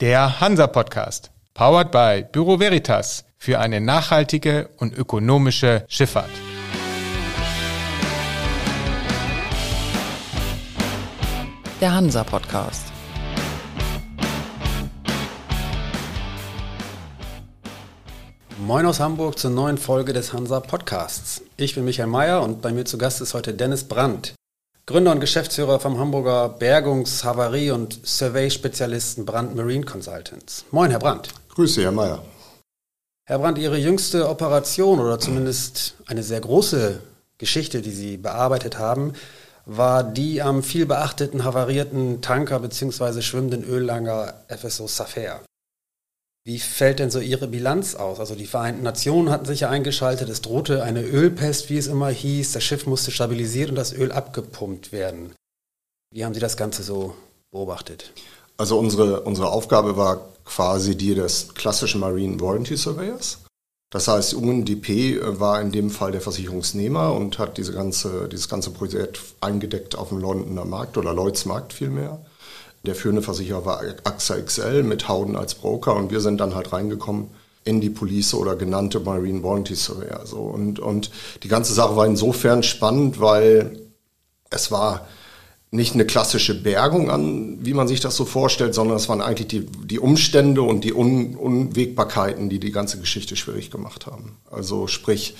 Der Hansa-Podcast, powered by Büro Veritas für eine nachhaltige und ökonomische Schifffahrt. Der Hansa-Podcast. Moin aus Hamburg zur neuen Folge des Hansa Podcasts. Ich bin Michael Mayer und bei mir zu Gast ist heute Dennis Brandt, Gründer und Geschäftsführer vom Hamburger Bergungs-, Havarie- und Survey-Spezialisten Brandt Marine Consultants. Moin, Herr Brandt. Grüße, Herr Mayer. Herr Brandt, Ihre jüngste Operation oder zumindest eine sehr große Geschichte, die Sie bearbeitet haben, war die am viel beachteten havarierten Tanker bzw. schwimmenden Öllanger FSO Safair. Wie fällt denn so Ihre Bilanz aus? Also die Vereinten Nationen hatten sich ja eingeschaltet, es drohte eine Ölpest, wie es immer hieß, das Schiff musste stabilisiert und das Öl abgepumpt werden. Wie haben Sie das Ganze so beobachtet? Also unsere, unsere Aufgabe war quasi die des klassischen Marine Warranty Surveyors. Das heißt, UNDP war in dem Fall der Versicherungsnehmer und hat diese ganze, dieses ganze Projekt eingedeckt auf dem Londoner Markt oder Lloyds Markt vielmehr. Der führende Versicherer war AXA XL mit Howden als Broker und wir sind dann halt reingekommen in die Police oder genannte Marine Warranty Surveyor. So. Und, und die ganze Sache war insofern spannend, weil es war nicht eine klassische Bergung an, wie man sich das so vorstellt, sondern es waren eigentlich die, die Umstände und die Un Unwägbarkeiten, die die ganze Geschichte schwierig gemacht haben. Also sprich,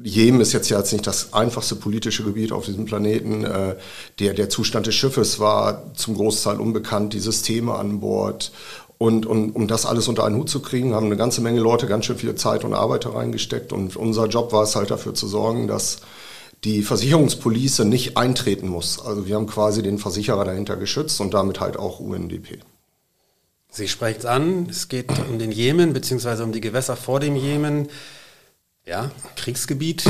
Jemen ist jetzt ja jetzt nicht das einfachste politische Gebiet auf diesem Planeten. Äh, der, der Zustand des Schiffes war zum Großteil unbekannt, die Systeme an Bord. Und, und um das alles unter einen Hut zu kriegen, haben eine ganze Menge Leute ganz schön viel Zeit und Arbeit reingesteckt. Und unser Job war es halt dafür zu sorgen, dass die Versicherungspolice nicht eintreten muss. Also wir haben quasi den Versicherer dahinter geschützt und damit halt auch UNDP. Sie sprechen es an, es geht um den Jemen beziehungsweise um die Gewässer vor dem Jemen ja, Kriegsgebiet,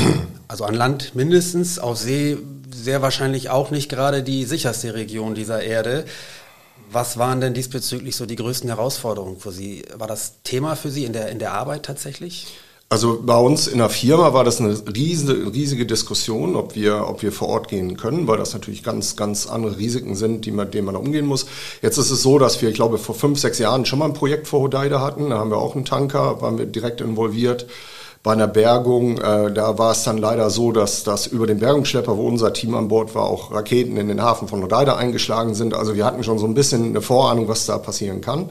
also an Land mindestens, auf See sehr wahrscheinlich auch nicht gerade die sicherste Region dieser Erde. Was waren denn diesbezüglich so die größten Herausforderungen für Sie? War das Thema für Sie in der, in der Arbeit tatsächlich? Also bei uns in der Firma war das eine riesige, riesige Diskussion, ob wir, ob wir vor Ort gehen können, weil das natürlich ganz, ganz andere Risiken sind, die man, denen man umgehen muss. Jetzt ist es so, dass wir, ich glaube, vor fünf, sechs Jahren schon mal ein Projekt vor Hodeida hatten. Da haben wir auch einen Tanker, waren wir direkt involviert bei einer Bergung, äh, da war es dann leider so, dass, dass über den Bergungsschlepper, wo unser Team an Bord war, auch Raketen in den Hafen von Hodeida eingeschlagen sind. Also wir hatten schon so ein bisschen eine Vorahnung, was da passieren kann.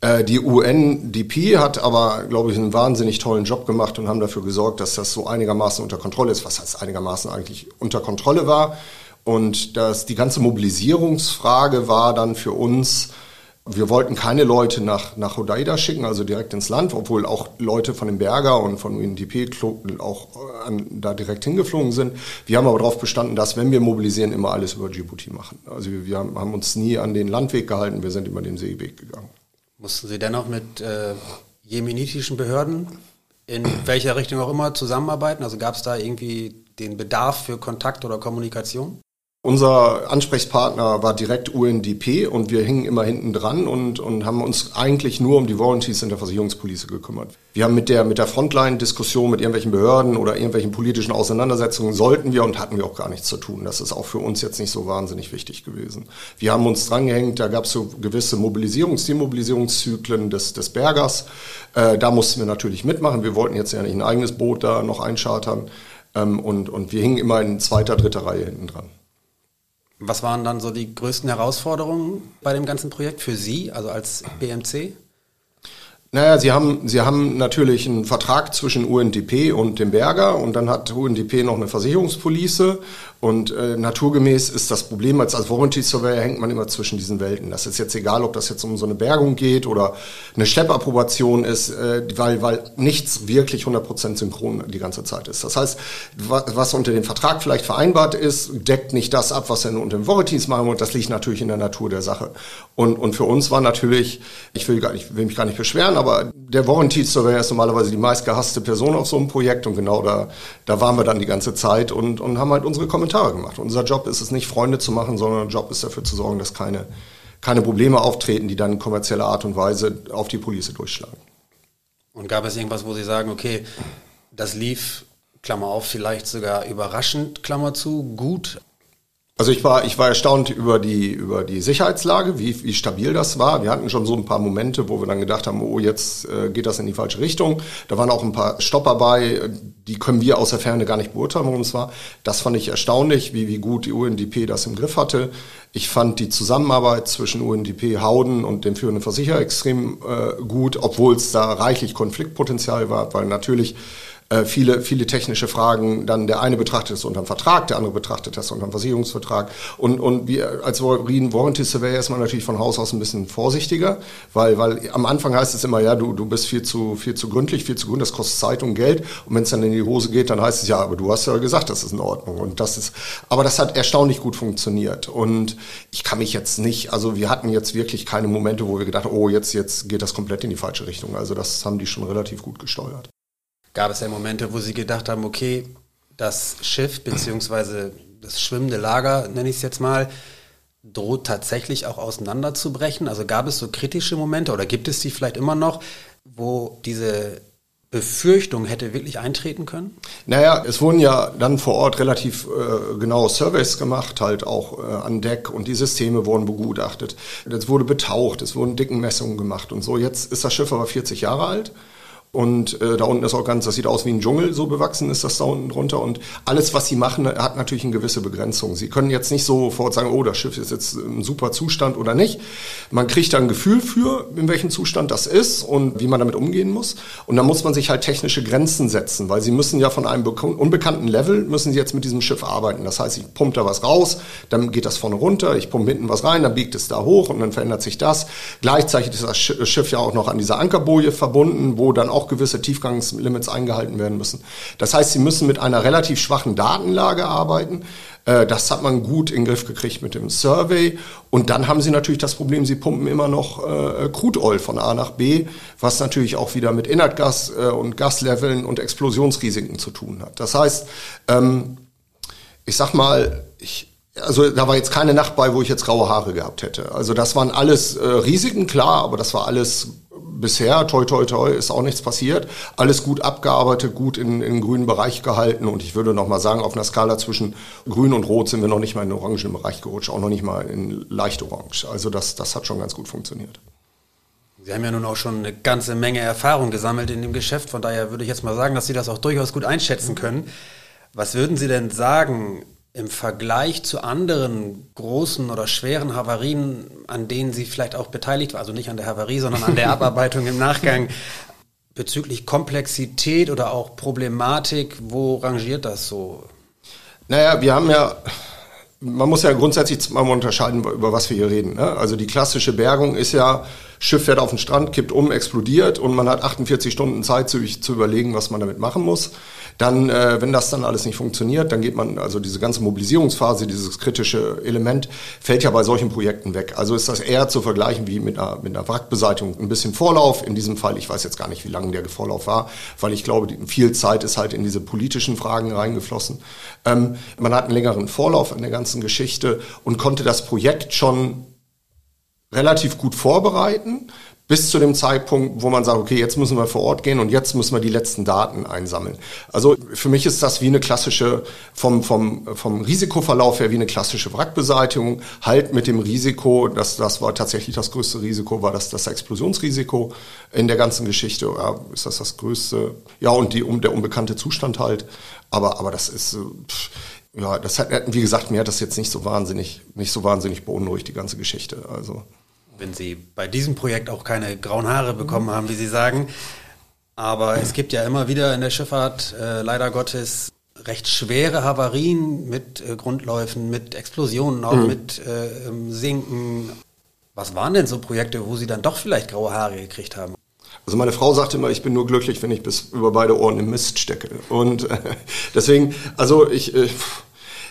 Äh, die UNDP hat aber, glaube ich, einen wahnsinnig tollen Job gemacht und haben dafür gesorgt, dass das so einigermaßen unter Kontrolle ist, was heißt einigermaßen eigentlich unter Kontrolle war. Und dass die ganze Mobilisierungsfrage war dann für uns, wir wollten keine Leute nach, nach Hodeida schicken, also direkt ins Land, obwohl auch Leute von dem Berger und von UNDP auch äh, an, da direkt hingeflogen sind. Wir haben aber darauf bestanden, dass, wenn wir mobilisieren, immer alles über Djibouti machen. Also wir, wir haben, haben, uns nie an den Landweg gehalten, wir sind immer den Seeweg gegangen. Mussten Sie dennoch mit äh, jemenitischen Behörden in welcher Richtung auch immer zusammenarbeiten? Also gab es da irgendwie den Bedarf für Kontakt oder Kommunikation? Unser Ansprechpartner war direkt UNDP und wir hingen immer hinten dran und, und haben uns eigentlich nur um die Warranties in der Versicherungspolice gekümmert. Wir haben mit der, mit der Frontline-Diskussion mit irgendwelchen Behörden oder irgendwelchen politischen Auseinandersetzungen sollten wir und hatten wir auch gar nichts zu tun. Das ist auch für uns jetzt nicht so wahnsinnig wichtig gewesen. Wir haben uns drangehängt, da gab es so gewisse Mobilisierungs-, Demobilisierungszyklen des, des Bergers. Äh, da mussten wir natürlich mitmachen. Wir wollten jetzt ja nicht ein eigenes Boot da noch einchartern. Ähm, und, und wir hingen immer in zweiter, dritter Reihe hinten dran. Was waren dann so die größten Herausforderungen bei dem ganzen Projekt für Sie, also als BMC? Naja, sie haben, sie haben natürlich einen Vertrag zwischen UNDP und dem Berger und dann hat UNDP noch eine Versicherungspolice und äh, naturgemäß ist das Problem, als, als Warranty Surveyor hängt man immer zwischen diesen Welten. Das ist jetzt egal, ob das jetzt um so eine Bergung geht oder eine Schleppapprobation ist, äh, weil, weil nichts wirklich 100% synchron die ganze Zeit ist. Das heißt, was unter dem Vertrag vielleicht vereinbart ist, deckt nicht das ab, was dann unter den Warranties machen und das liegt natürlich in der Natur der Sache. Und, und für uns war natürlich, ich will, gar nicht, will mich gar nicht beschweren, aber der Warranty Surveyor ist normalerweise die meistgehasste Person auf so einem Projekt und genau da, da waren wir dann die ganze Zeit und, und haben halt unsere Kommentare Kommentare gemacht. Unser Job ist es nicht, Freunde zu machen, sondern unser Job ist dafür zu sorgen, dass keine, keine Probleme auftreten, die dann in kommerzieller Art und Weise auf die Police durchschlagen. Und gab es irgendwas, wo Sie sagen, okay, das lief, Klammer auf, vielleicht sogar überraschend, Klammer zu, gut? Also ich war, ich war erstaunt über die, über die Sicherheitslage, wie, wie stabil das war. Wir hatten schon so ein paar Momente, wo wir dann gedacht haben, oh, jetzt äh, geht das in die falsche Richtung. Da waren auch ein paar Stopper bei, die können wir aus der Ferne gar nicht beurteilen, worum es war. Das fand ich erstaunlich, wie, wie gut die UNDP das im Griff hatte. Ich fand die Zusammenarbeit zwischen UNDP, Hauden und dem führenden Versicherer extrem äh, gut, obwohl es da reichlich Konfliktpotenzial war, weil natürlich äh, viele, viele technische Fragen. Dann der eine betrachtet es unter einem Vertrag, der andere betrachtet das unter einem Versicherungsvertrag. Und, und wir als Warranty Surveyor ist man natürlich von Haus aus ein bisschen vorsichtiger, weil, weil am Anfang heißt es immer, ja, du, du bist viel zu, viel zu gründlich, viel zu gründlich, das kostet Zeit und Geld. Und wenn es dann in die Hose geht, dann heißt es, ja, aber du hast ja gesagt, das ist in Ordnung. Und das ist, aber das hat erstaunlich gut funktioniert. Und ich kann mich jetzt nicht, also wir hatten jetzt wirklich keine Momente, wo wir gedacht haben, oh, jetzt, jetzt geht das komplett in die falsche Richtung. Also das haben die schon relativ gut gesteuert gab es ja Momente, wo Sie gedacht haben, okay, das Schiff beziehungsweise das schwimmende Lager, nenne ich es jetzt mal, droht tatsächlich auch auseinanderzubrechen? Also gab es so kritische Momente oder gibt es sie vielleicht immer noch, wo diese Befürchtung hätte wirklich eintreten können? Naja, es wurden ja dann vor Ort relativ äh, genaue Surveys gemacht, halt auch äh, an Deck und die Systeme wurden begutachtet. Es wurde betaucht, es wurden Dickenmessungen gemacht und so. Jetzt ist das Schiff aber 40 Jahre alt und äh, da unten ist auch ganz, das sieht aus wie ein Dschungel, so bewachsen ist das da unten drunter. Und alles, was sie machen, hat natürlich eine gewisse Begrenzung. Sie können jetzt nicht sofort sagen, oh, das Schiff ist jetzt im super Zustand oder nicht. Man kriegt da ein Gefühl für, in welchem Zustand das ist und wie man damit umgehen muss. Und dann muss man sich halt technische Grenzen setzen, weil sie müssen ja von einem unbekannten Level, müssen sie jetzt mit diesem Schiff arbeiten. Das heißt, ich pumpe da was raus, dann geht das vorne runter, ich pumpe hinten was rein, dann biegt es da hoch und dann verändert sich das. Gleichzeitig ist das Schiff ja auch noch an dieser Ankerboje verbunden, wo dann auch auch gewisse Tiefgangslimits eingehalten werden müssen. Das heißt, sie müssen mit einer relativ schwachen Datenlage arbeiten. Äh, das hat man gut in den Griff gekriegt mit dem Survey. Und dann haben sie natürlich das Problem, sie pumpen immer noch äh, Crude Oil von A nach B, was natürlich auch wieder mit Inertgas äh, und Gasleveln und Explosionsrisiken zu tun hat. Das heißt, ähm, ich sag mal, ich, also da war jetzt keine Nacht bei, wo ich jetzt graue Haare gehabt hätte. Also das waren alles äh, Risiken, klar, aber das war alles bisher, toi, toi, toi, ist auch nichts passiert. Alles gut abgearbeitet, gut in, in den grünen Bereich gehalten. Und ich würde noch mal sagen, auf einer Skala zwischen grün und rot sind wir noch nicht mal in den orangen Bereich gerutscht, auch noch nicht mal in leicht orange. Also das, das hat schon ganz gut funktioniert. Sie haben ja nun auch schon eine ganze Menge Erfahrung gesammelt in dem Geschäft. Von daher würde ich jetzt mal sagen, dass Sie das auch durchaus gut einschätzen können. Was würden Sie denn sagen, im Vergleich zu anderen großen oder schweren Havarien, an denen Sie vielleicht auch beteiligt waren, also nicht an der Havarie, sondern an der Abarbeitung im Nachgang, bezüglich Komplexität oder auch Problematik, wo rangiert das so? Naja, wir haben ja, man muss ja grundsätzlich mal unterscheiden, über was wir hier reden. Ne? Also die klassische Bergung ist ja, Schiff fährt auf den Strand, kippt um, explodiert und man hat 48 Stunden Zeit zu, zu überlegen, was man damit machen muss. Dann, äh, wenn das dann alles nicht funktioniert, dann geht man, also diese ganze Mobilisierungsphase, dieses kritische Element, fällt ja bei solchen Projekten weg. Also ist das eher zu vergleichen wie mit einer, mit einer Wrackbeseitigung. Ein bisschen Vorlauf, in diesem Fall, ich weiß jetzt gar nicht, wie lange der Vorlauf war, weil ich glaube, viel Zeit ist halt in diese politischen Fragen reingeflossen. Ähm, man hat einen längeren Vorlauf in der ganzen Geschichte und konnte das Projekt schon relativ gut vorbereiten bis zu dem Zeitpunkt, wo man sagt, okay, jetzt müssen wir vor Ort gehen und jetzt müssen wir die letzten Daten einsammeln. Also für mich ist das wie eine klassische, vom, vom, vom Risikoverlauf her wie eine klassische Wrackbeseitigung, halt mit dem Risiko, dass das war tatsächlich das größte Risiko, war das das Explosionsrisiko in der ganzen Geschichte. Ja, ist das das größte? Ja, und die, um, der unbekannte Zustand halt. Aber, aber das ist, pff, ja, das hat, wie gesagt, mir hat das jetzt nicht so wahnsinnig, nicht so wahnsinnig beunruhigt, die ganze Geschichte. Also wenn Sie bei diesem Projekt auch keine grauen Haare bekommen haben, wie Sie sagen. Aber es gibt ja immer wieder in der Schifffahrt äh, leider Gottes recht schwere Havarien mit äh, Grundläufen, mit Explosionen, auch mhm. mit äh, Sinken. Was waren denn so Projekte, wo Sie dann doch vielleicht graue Haare gekriegt haben? Also meine Frau sagte immer, ich bin nur glücklich, wenn ich bis über beide Ohren im Mist stecke. Und äh, deswegen, also ich, äh,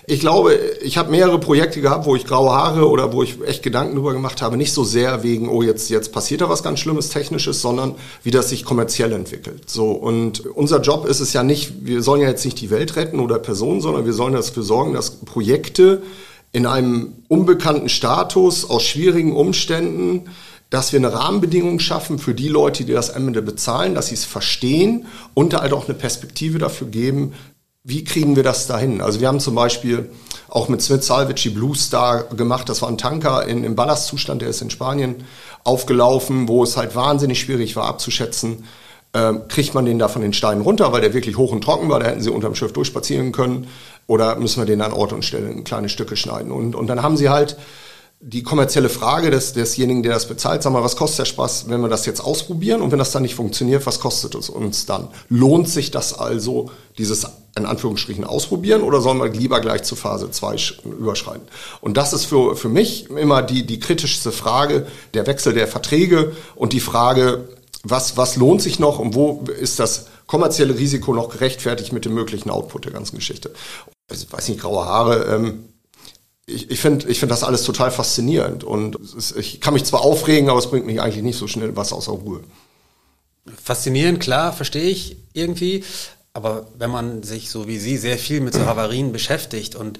ich glaube, ich habe mehrere Projekte gehabt, wo ich graue Haare oder wo ich echt Gedanken drüber gemacht habe, nicht so sehr wegen, oh, jetzt, jetzt passiert da was ganz Schlimmes, Technisches, sondern wie das sich kommerziell entwickelt. So, und unser Job ist es ja nicht, wir sollen ja jetzt nicht die Welt retten oder Personen, sondern wir sollen dafür sorgen, dass Projekte in einem unbekannten Status, aus schwierigen Umständen, dass wir eine Rahmenbedingung schaffen für die Leute, die das am Ende bezahlen, dass sie es verstehen und da halt auch eine Perspektive dafür geben, wie kriegen wir das dahin? Also wir haben zum Beispiel auch mit Smith Salvage die Blue Star gemacht. Das war ein Tanker in, im Ballastzustand, der ist in Spanien aufgelaufen, wo es halt wahnsinnig schwierig war abzuschätzen, ähm, kriegt man den da von den Steinen runter, weil der wirklich hoch und trocken war, da hätten sie unterm Schiff durchspazieren können, oder müssen wir den an Ort und Stelle in kleine Stücke schneiden. Und, und dann haben sie halt die kommerzielle Frage des, desjenigen, der das bezahlt, sag mal, was kostet der Spaß, wenn wir das jetzt ausprobieren und wenn das dann nicht funktioniert, was kostet es uns dann? Lohnt sich das also, dieses in Anführungsstrichen ausprobieren oder sollen wir lieber gleich zu Phase 2 überschreiten? Und das ist für, für mich immer die, die kritischste Frage, der Wechsel der Verträge und die Frage, was, was lohnt sich noch und wo ist das kommerzielle Risiko noch gerechtfertigt mit dem möglichen Output der ganzen Geschichte? Ich weiß nicht, graue Haare, ähm, ich, ich finde ich find das alles total faszinierend und ist, ich kann mich zwar aufregen, aber es bringt mich eigentlich nicht so schnell was außer Ruhe. Faszinierend, klar, verstehe ich irgendwie. Aber wenn man sich so wie Sie sehr viel mit so Havarien beschäftigt und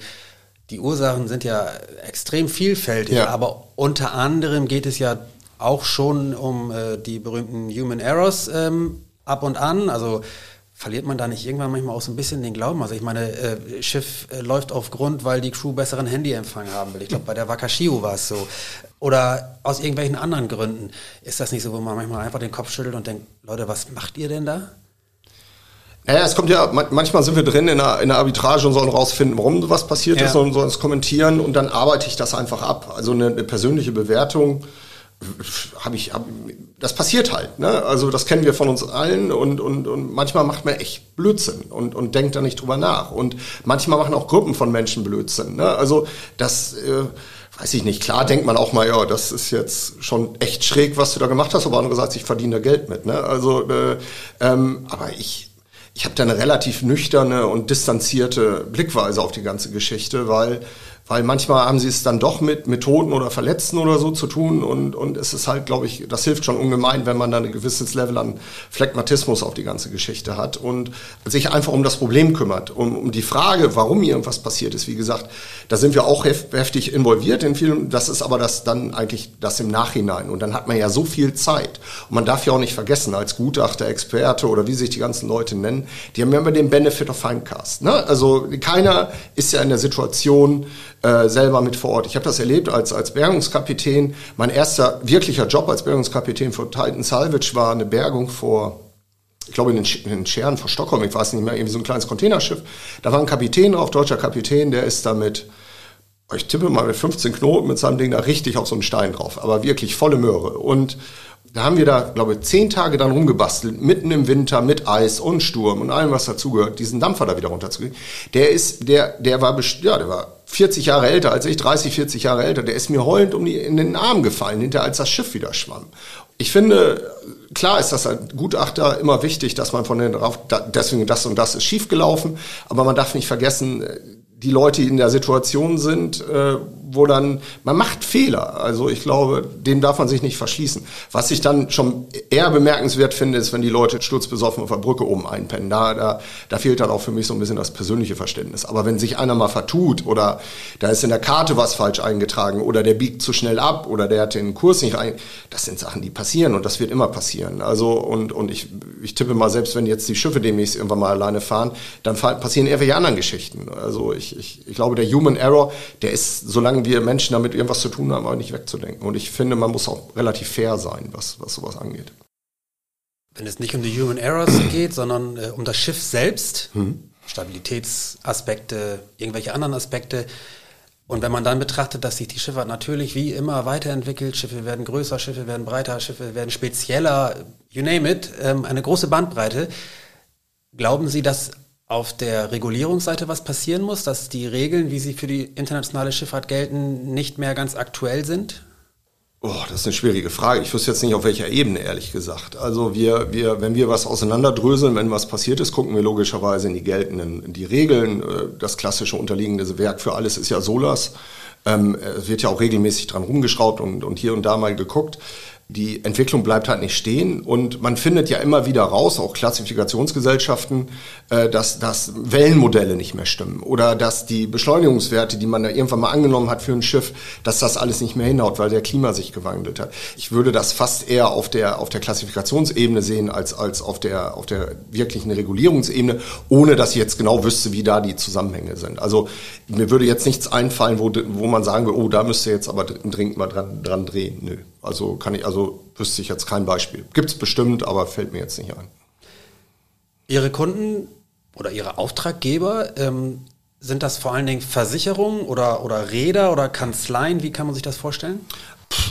die Ursachen sind ja extrem vielfältig, ja. aber unter anderem geht es ja auch schon um äh, die berühmten Human Errors ähm, ab und an. Also verliert man da nicht irgendwann manchmal auch so ein bisschen den Glauben? Also ich meine, äh, Schiff äh, läuft auf Grund, weil die Crew besseren Handyempfang haben will. Ich glaube, bei der Wakashio war es so. Oder aus irgendwelchen anderen Gründen. Ist das nicht so, wo man manchmal einfach den Kopf schüttelt und denkt, Leute, was macht ihr denn da? Naja, es kommt ja, manchmal sind wir drin in der, in der Arbitrage und sollen rausfinden, warum sowas passiert ja. ist und sollen es kommentieren und dann arbeite ich das einfach ab. Also eine, eine persönliche Bewertung habe ich, hab, das passiert halt. Ne? Also das kennen wir von uns allen und, und, und manchmal macht man echt Blödsinn und, und denkt da nicht drüber nach. Und manchmal machen auch Gruppen von Menschen Blödsinn. Ne? Also das, äh, weiß ich nicht, klar denkt man auch mal, ja, das ist jetzt schon echt schräg, was du da gemacht hast, aber andererseits, ich verdiene da Geld mit. Ne? Also, äh, ähm, aber ich, ich habe da eine relativ nüchterne und distanzierte Blickweise auf die ganze Geschichte, weil weil manchmal haben sie es dann doch mit Methoden oder Verletzten oder so zu tun und, und es ist halt, glaube ich, das hilft schon ungemein, wenn man dann ein gewisses Level an Phlegmatismus auf die ganze Geschichte hat und sich einfach um das Problem kümmert. Um, um die Frage, warum irgendwas passiert ist, wie gesagt, da sind wir auch heftig involviert in vielen, das ist aber das dann eigentlich das im Nachhinein und dann hat man ja so viel Zeit und man darf ja auch nicht vergessen, als Gutachter, Experte oder wie sich die ganzen Leute nennen, die haben ja immer den Benefit of Hindcast. Ne? Also keiner ist ja in der Situation, äh, selber mit vor Ort. Ich habe das erlebt als, als Bergungskapitän. Mein erster wirklicher Job als Bergungskapitän für Titan Salvage war eine Bergung vor ich glaube in den, in den Scheren vor Stockholm, ich weiß nicht mehr, irgendwie so ein kleines Containerschiff. Da war ein Kapitän drauf, deutscher Kapitän, der ist damit, ich tippe mal mit 15 Knoten mit seinem Ding da richtig auf so einen Stein drauf, aber wirklich volle Möhre. Und da haben wir da, glaube ich, zehn Tage dann rumgebastelt, mitten im Winter mit Eis und Sturm und allem, was dazugehört, diesen Dampfer da wieder runterzukriegen. Der ist, der, der war, ja, der war 40 Jahre älter als ich, 30, 40 Jahre älter, der ist mir heulend um die, in den Arm gefallen, hinter als das Schiff wieder schwamm. Ich finde, klar ist das als Gutachter immer wichtig, dass man von den drauf, deswegen das und das ist schiefgelaufen, aber man darf nicht vergessen, die Leute, die in der Situation sind, äh, wo dann, man macht Fehler. Also ich glaube, dem darf man sich nicht verschließen. Was ich dann schon eher bemerkenswert finde, ist, wenn die Leute sturzbesoffen auf der Brücke oben einpennen. Da, da, da fehlt dann auch für mich so ein bisschen das persönliche Verständnis. Aber wenn sich einer mal vertut oder da ist in der Karte was falsch eingetragen oder der biegt zu schnell ab oder der hat den Kurs nicht rein, das sind Sachen, die passieren und das wird immer passieren. Also und, und ich, ich tippe mal, selbst wenn jetzt die Schiffe demnächst irgendwann mal alleine fahren, dann passieren irgendwelche anderen Geschichten. Also ich ich, ich, glaube, der Human Error, der ist, solange wir Menschen damit irgendwas zu tun haben, auch nicht wegzudenken. Und ich finde, man muss auch relativ fair sein, was, was sowas angeht. Wenn es nicht um die Human Errors geht, sondern äh, um das Schiff selbst, hm. Stabilitätsaspekte, irgendwelche anderen Aspekte, und wenn man dann betrachtet, dass sich die Schifffahrt natürlich wie immer weiterentwickelt, Schiffe werden größer, Schiffe werden breiter, Schiffe werden spezieller, you name it, ähm, eine große Bandbreite, glauben Sie, dass auf der Regulierungsseite was passieren muss, dass die Regeln, wie sie für die internationale Schifffahrt gelten, nicht mehr ganz aktuell sind? Oh, das ist eine schwierige Frage. Ich wüsste jetzt nicht, auf welcher Ebene, ehrlich gesagt. Also wir, wir, wenn wir was auseinanderdröseln, wenn was passiert ist, gucken wir logischerweise in die geltenden, in die Regeln. Äh, das klassische unterliegende Werk für alles ist ja SOLAS. Ähm, es wird ja auch regelmäßig dran rumgeschraubt und, und hier und da mal geguckt. Die Entwicklung bleibt halt nicht stehen und man findet ja immer wieder raus, auch Klassifikationsgesellschaften, äh, dass, dass Wellenmodelle nicht mehr stimmen oder dass die Beschleunigungswerte, die man da irgendwann mal angenommen hat für ein Schiff, dass das alles nicht mehr hinhaut, weil der Klima sich gewandelt hat. Ich würde das fast eher auf der, auf der Klassifikationsebene sehen als, als auf der, auf der wirklichen Regulierungsebene, ohne dass ich jetzt genau wüsste, wie da die Zusammenhänge sind. Also mir würde jetzt nichts einfallen, wo, wo man sagen würde, oh, da müsste jetzt aber dringend mal dran, dran drehen. Nö. Also kann ich, also wüsste ich jetzt kein Beispiel. Gibt es bestimmt, aber fällt mir jetzt nicht ein. Ihre Kunden oder Ihre Auftraggeber, ähm, sind das vor allen Dingen Versicherungen oder, oder Räder oder Kanzleien? Wie kann man sich das vorstellen?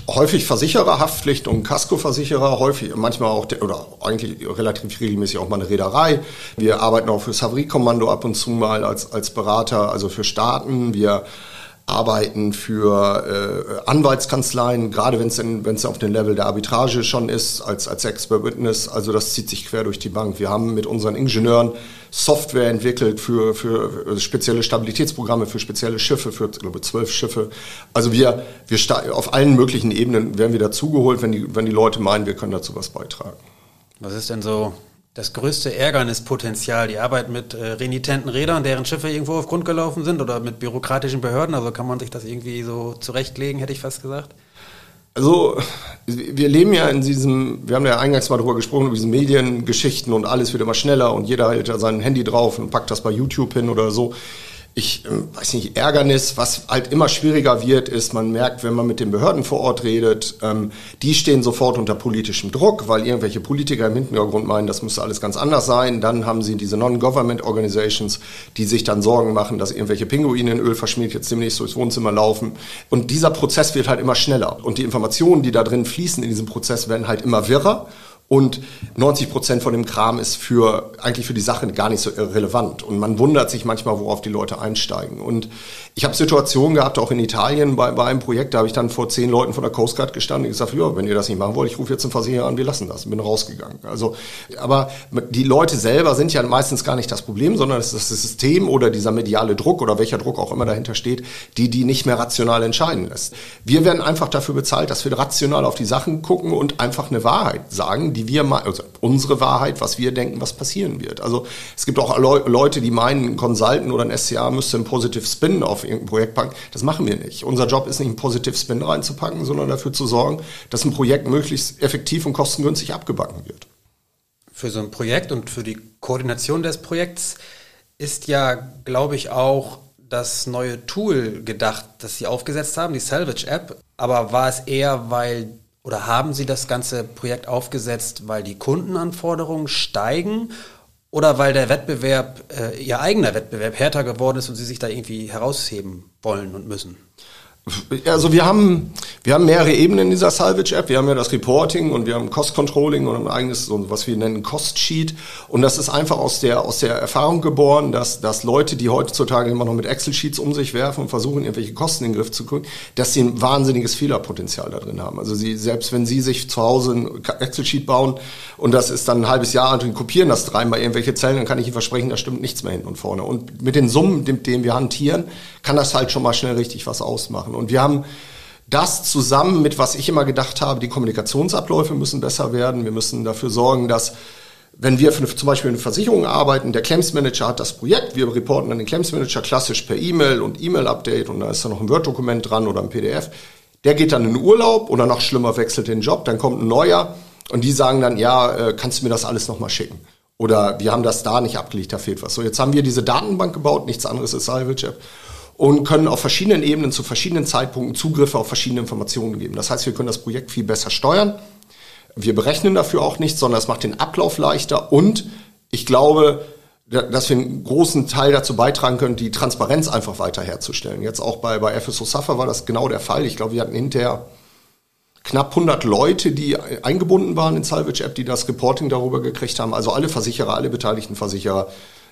Häufig Versicherer, Haftpflicht und Kaskoversicherer, häufig, manchmal auch, oder eigentlich relativ regelmäßig auch mal eine Reederei. Wir arbeiten auch für das Havariekommando ab und zu mal als, als Berater, also für Staaten. Wir arbeiten für äh, Anwaltskanzleien, gerade wenn es auf dem Level der Arbitrage schon ist, als, als Expert Witness. Also das zieht sich quer durch die Bank. Wir haben mit unseren Ingenieuren Software entwickelt für, für spezielle Stabilitätsprogramme, für spezielle Schiffe, für ich glaube zwölf Schiffe. Also wir, wir auf allen möglichen Ebenen werden wir dazugeholt, wenn die, wenn die Leute meinen, wir können dazu was beitragen. Was ist denn so das größte Ärgernispotenzial, die Arbeit mit äh, renitenten Rädern, deren Schiffe irgendwo auf Grund gelaufen sind oder mit bürokratischen Behörden? Also kann man sich das irgendwie so zurechtlegen, hätte ich fast gesagt? Also, wir leben ja in diesem, wir haben ja eingangs mal darüber gesprochen, über diese Mediengeschichten und alles wird immer schneller und jeder hält ja sein Handy drauf und packt das bei YouTube hin oder so ich ähm, weiß nicht, Ärgernis, was halt immer schwieriger wird, ist, man merkt, wenn man mit den Behörden vor Ort redet, ähm, die stehen sofort unter politischem Druck, weil irgendwelche Politiker im Hintergrund meinen, das müsste alles ganz anders sein. Dann haben sie diese Non-Government Organizations, die sich dann Sorgen machen, dass irgendwelche Pinguine in Öl verschmiert jetzt demnächst durchs Wohnzimmer laufen. Und dieser Prozess wird halt immer schneller. Und die Informationen, die da drin fließen in diesem Prozess, werden halt immer wirrer und 90 Prozent von dem Kram ist für eigentlich für die Sache gar nicht so relevant. Und man wundert sich manchmal, worauf die Leute einsteigen. Und ich habe Situationen gehabt, auch in Italien bei, bei einem Projekt, da habe ich dann vor zehn Leuten von der Coast Guard gestanden und gesagt, ja, wenn ihr das nicht machen wollt, ich rufe jetzt einen Versicherer an, wir lassen das. Und bin rausgegangen. Also, aber die Leute selber sind ja meistens gar nicht das Problem, sondern es ist das System oder dieser mediale Druck oder welcher Druck auch immer dahinter steht, die die nicht mehr rational entscheiden lässt. Wir werden einfach dafür bezahlt, dass wir rational auf die Sachen gucken und einfach eine Wahrheit sagen die wir mal, also unsere Wahrheit, was wir denken, was passieren wird. Also es gibt auch Leute, die meinen, ein Consultant oder ein SCA müsste einen Positive Spin auf irgendein Projekt packen. Das machen wir nicht. Unser Job ist nicht, einen Positive Spin reinzupacken, sondern dafür zu sorgen, dass ein Projekt möglichst effektiv und kostengünstig abgebacken wird. Für so ein Projekt und für die Koordination des Projekts ist ja, glaube ich, auch das neue Tool gedacht, das Sie aufgesetzt haben, die Salvage App. Aber war es eher, weil oder haben Sie das ganze Projekt aufgesetzt, weil die Kundenanforderungen steigen oder weil der Wettbewerb, äh, Ihr eigener Wettbewerb härter geworden ist und Sie sich da irgendwie herausheben wollen und müssen? Also wir haben, wir haben mehrere Ebenen in dieser Salvage-App. Wir haben ja das Reporting und wir haben Cost-Controlling und ein eigenes, was wir nennen Cost-Sheet. Und das ist einfach aus der, aus der Erfahrung geboren, dass, dass Leute, die heutzutage immer noch mit Excel-Sheets um sich werfen und versuchen, irgendwelche Kosten in den Griff zu kriegen, dass sie ein wahnsinniges Fehlerpotenzial da drin haben. Also sie, selbst wenn sie sich zu Hause ein Excel-Sheet bauen und das ist dann ein halbes Jahr alt und kopieren das dreimal irgendwelche Zellen, dann kann ich Ihnen versprechen, da stimmt nichts mehr hinten und vorne. Und mit den Summen, mit denen wir hantieren, kann das halt schon mal schnell richtig was ausmachen. Und wir haben das zusammen mit, was ich immer gedacht habe, die Kommunikationsabläufe müssen besser werden. Wir müssen dafür sorgen, dass wenn wir für, zum Beispiel eine Versicherung arbeiten, der Claims Manager hat das Projekt, wir reporten an den Claims Manager klassisch per E-Mail und E-Mail-Update und da ist dann noch ein Word-Dokument dran oder ein PDF. Der geht dann in Urlaub oder noch schlimmer wechselt den Job, dann kommt ein neuer und die sagen dann, ja, äh, kannst du mir das alles nochmal schicken? Oder wir haben das da nicht abgelegt, da fehlt was. So, jetzt haben wir diese Datenbank gebaut, nichts anderes ist Salvage App und können auf verschiedenen Ebenen zu verschiedenen Zeitpunkten Zugriffe auf verschiedene Informationen geben. Das heißt, wir können das Projekt viel besser steuern. Wir berechnen dafür auch nichts, sondern es macht den Ablauf leichter und ich glaube, dass wir einen großen Teil dazu beitragen können, die Transparenz einfach weiter herzustellen. Jetzt auch bei, bei FSO Suffer war das genau der Fall. Ich glaube, wir hatten hinterher knapp 100 Leute, die eingebunden waren in Salvage App, die das Reporting darüber gekriegt haben. Also alle Versicherer, alle beteiligten Versicherer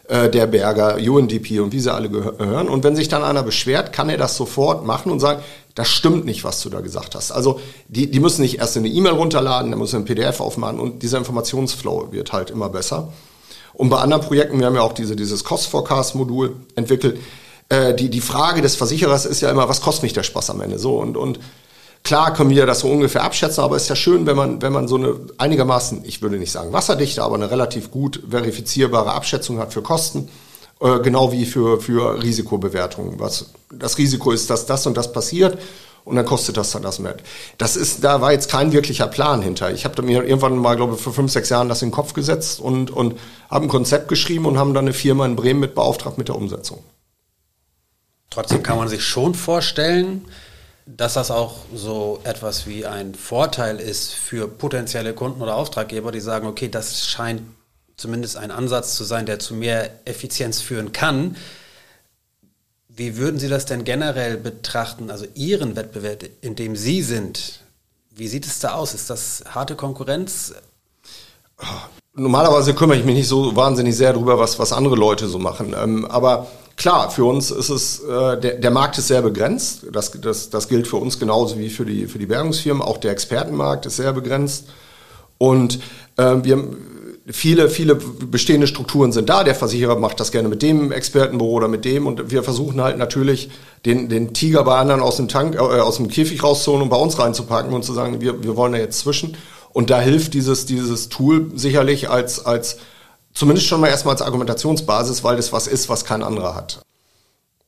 äh, der Berger, UNDP und wie sie alle gehören. Und wenn sich dann einer beschwert, kann er das sofort machen und sagen, das stimmt nicht, was du da gesagt hast. Also die, die müssen nicht erst eine E-Mail runterladen, dann müssen ein PDF aufmachen und dieser Informationsflow wird halt immer besser. Und bei anderen Projekten, wir haben ja auch diese, dieses Cost-Forecast-Modul entwickelt, äh, die, die Frage des Versicherers ist ja immer, was kostet mich der Spaß am Ende? So und, und Klar können wir das so ungefähr abschätzen, aber es ist ja schön, wenn man, wenn man so eine einigermaßen, ich würde nicht sagen wasserdichte, aber eine relativ gut verifizierbare Abschätzung hat für Kosten, äh, genau wie für, für Risikobewertungen. Was das Risiko ist, dass das und das passiert und dann kostet das dann das mehr. Das ist, da war jetzt kein wirklicher Plan hinter. Ich habe mir irgendwann mal, glaube ich, vor fünf, sechs Jahren das in den Kopf gesetzt und, und habe ein Konzept geschrieben und haben dann eine Firma in Bremen mit beauftragt mit der Umsetzung. Trotzdem kann man sich schon vorstellen, dass das auch so etwas wie ein Vorteil ist für potenzielle Kunden oder Auftraggeber, die sagen, okay, das scheint zumindest ein Ansatz zu sein, der zu mehr Effizienz führen kann. Wie würden Sie das denn generell betrachten, also Ihren Wettbewerb, in dem Sie sind? Wie sieht es da aus? Ist das harte Konkurrenz? Normalerweise kümmere ich mich nicht so wahnsinnig sehr darüber, was, was andere Leute so machen. Ähm, aber Klar, für uns ist es, äh, der, der Markt ist sehr begrenzt. Das, das, das gilt für uns genauso wie für die, für die Bergungsfirmen. Auch der Expertenmarkt ist sehr begrenzt. Und äh, wir viele, viele bestehende Strukturen sind da. Der Versicherer macht das gerne mit dem Expertenbüro oder mit dem. Und wir versuchen halt natürlich, den, den Tiger bei anderen aus dem Tank, äh, aus dem Käfig rauszuholen und bei uns reinzupacken und zu sagen, wir, wir wollen da jetzt zwischen. Und da hilft dieses, dieses Tool sicherlich als, als Zumindest schon mal erstmal als Argumentationsbasis, weil das was ist, was kein anderer hat.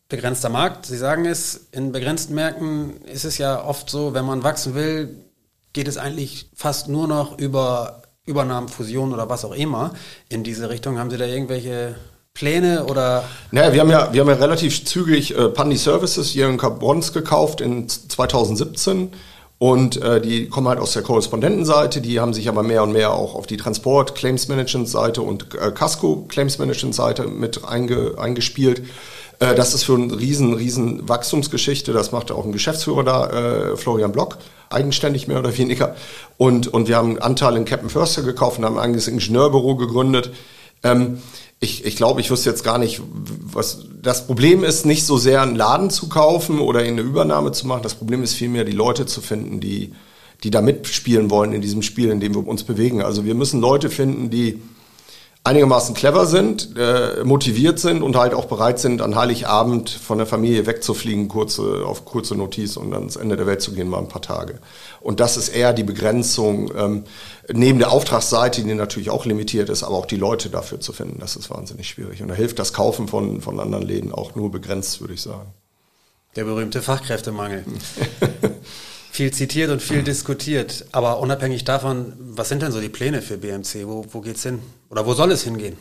Begrenzter Markt, Sie sagen es, in begrenzten Märkten ist es ja oft so, wenn man wachsen will, geht es eigentlich fast nur noch über Übernahmen, Fusionen oder was auch immer in diese Richtung. Haben Sie da irgendwelche Pläne oder? Naja, wir haben ja, wir haben ja relativ zügig äh, Pandy Services hier in Carbons gekauft in 2017 und äh, die kommen halt aus der Korrespondentenseite, die haben sich aber mehr und mehr auch auf die Transport Claims Management Seite und äh, Casco Claims Management Seite mit einge, eingespielt. Äh, das ist für eine riesen, riesen Wachstumsgeschichte. Das macht auch ein Geschäftsführer da, äh, Florian Block, eigenständig mehr oder weniger. Und, und wir haben einen Anteil in Captain Förster gekauft und haben ein eigenes Ingenieurbüro gegründet. Ähm, ich, ich glaube, ich wüsste jetzt gar nicht, was das Problem ist, nicht so sehr einen Laden zu kaufen oder eine Übernahme zu machen. Das Problem ist vielmehr, die Leute zu finden, die, die da mitspielen wollen in diesem Spiel, in dem wir uns bewegen. Also wir müssen Leute finden, die einigermaßen clever sind, äh, motiviert sind und halt auch bereit sind, an Heiligabend von der Familie wegzufliegen, kurze, auf kurze Notiz und ans Ende der Welt zu gehen, mal ein paar Tage. Und das ist eher die Begrenzung, ähm, neben der Auftragsseite, die natürlich auch limitiert ist, aber auch die Leute dafür zu finden, das ist wahnsinnig schwierig. Und da hilft das Kaufen von, von anderen Läden auch nur begrenzt, würde ich sagen. Der berühmte Fachkräftemangel. viel zitiert und viel diskutiert. Aber unabhängig davon, was sind denn so die Pläne für BMC? Wo, wo geht's hin? Oder wo soll es hingehen?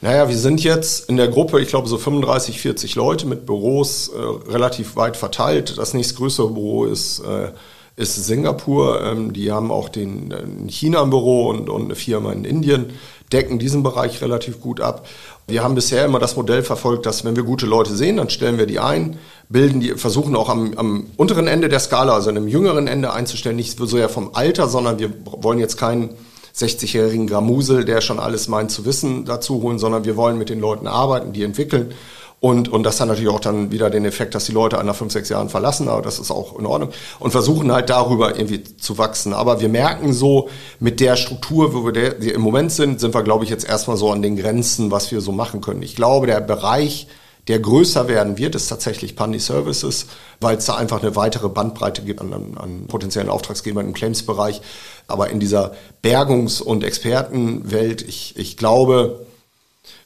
Naja, wir sind jetzt in der Gruppe, ich glaube, so 35, 40 Leute mit Büros äh, relativ weit verteilt. Das nächstgrößere Büro ist, äh, ist Singapur. Ähm, die haben auch den, in China ein Büro und, und eine Firma in Indien, decken diesen Bereich relativ gut ab. Wir haben bisher immer das Modell verfolgt, dass wenn wir gute Leute sehen, dann stellen wir die ein, bilden die, versuchen auch am, am unteren Ende der Skala, also einem jüngeren Ende einzustellen, nicht so sehr vom Alter, sondern wir wollen jetzt keinen 60-jährigen Gramusel, der schon alles meint zu wissen, dazu holen, sondern wir wollen mit den Leuten arbeiten, die entwickeln. Und, und das hat natürlich auch dann wieder den Effekt, dass die Leute nach fünf, sechs Jahren verlassen, aber das ist auch in Ordnung. Und versuchen halt darüber irgendwie zu wachsen. Aber wir merken so, mit der Struktur, wo wir der, im Moment sind, sind wir, glaube ich, jetzt erstmal so an den Grenzen, was wir so machen können. Ich glaube, der Bereich, der größer werden wird, ist tatsächlich Pandy Services, weil es da einfach eine weitere Bandbreite gibt an, an potenziellen Auftragsgebern im Claims-Bereich. Aber in dieser Bergungs- und Expertenwelt, ich, ich glaube,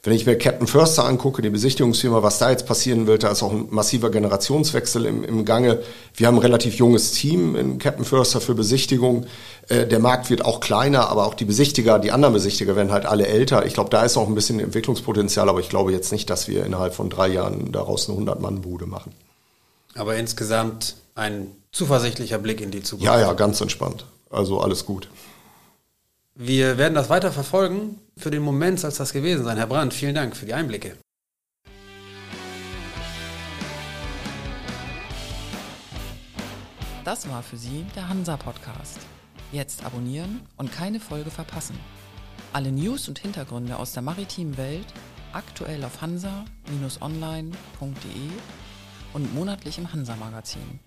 wenn ich mir Captain Förster angucke, die Besichtigungsfirma, was da jetzt passieren wird, da ist auch ein massiver Generationswechsel im, im Gange. Wir haben ein relativ junges Team in Captain Förster für Besichtigung. Äh, der Markt wird auch kleiner, aber auch die Besichtiger, die anderen Besichtiger werden halt alle älter. Ich glaube, da ist auch ein bisschen Entwicklungspotenzial, aber ich glaube jetzt nicht, dass wir innerhalb von drei Jahren daraus eine 100-Mann-Bude machen. Aber insgesamt ein zuversichtlicher Blick in die Zukunft. Ja, ja, ganz entspannt. Also alles gut. Wir werden das weiter verfolgen. Für den Moment soll es das gewesen sein. Herr Brandt, vielen Dank für die Einblicke. Das war für Sie der Hansa-Podcast. Jetzt abonnieren und keine Folge verpassen. Alle News und Hintergründe aus der maritimen Welt aktuell auf hansa-online.de und monatlich im Hansa-Magazin.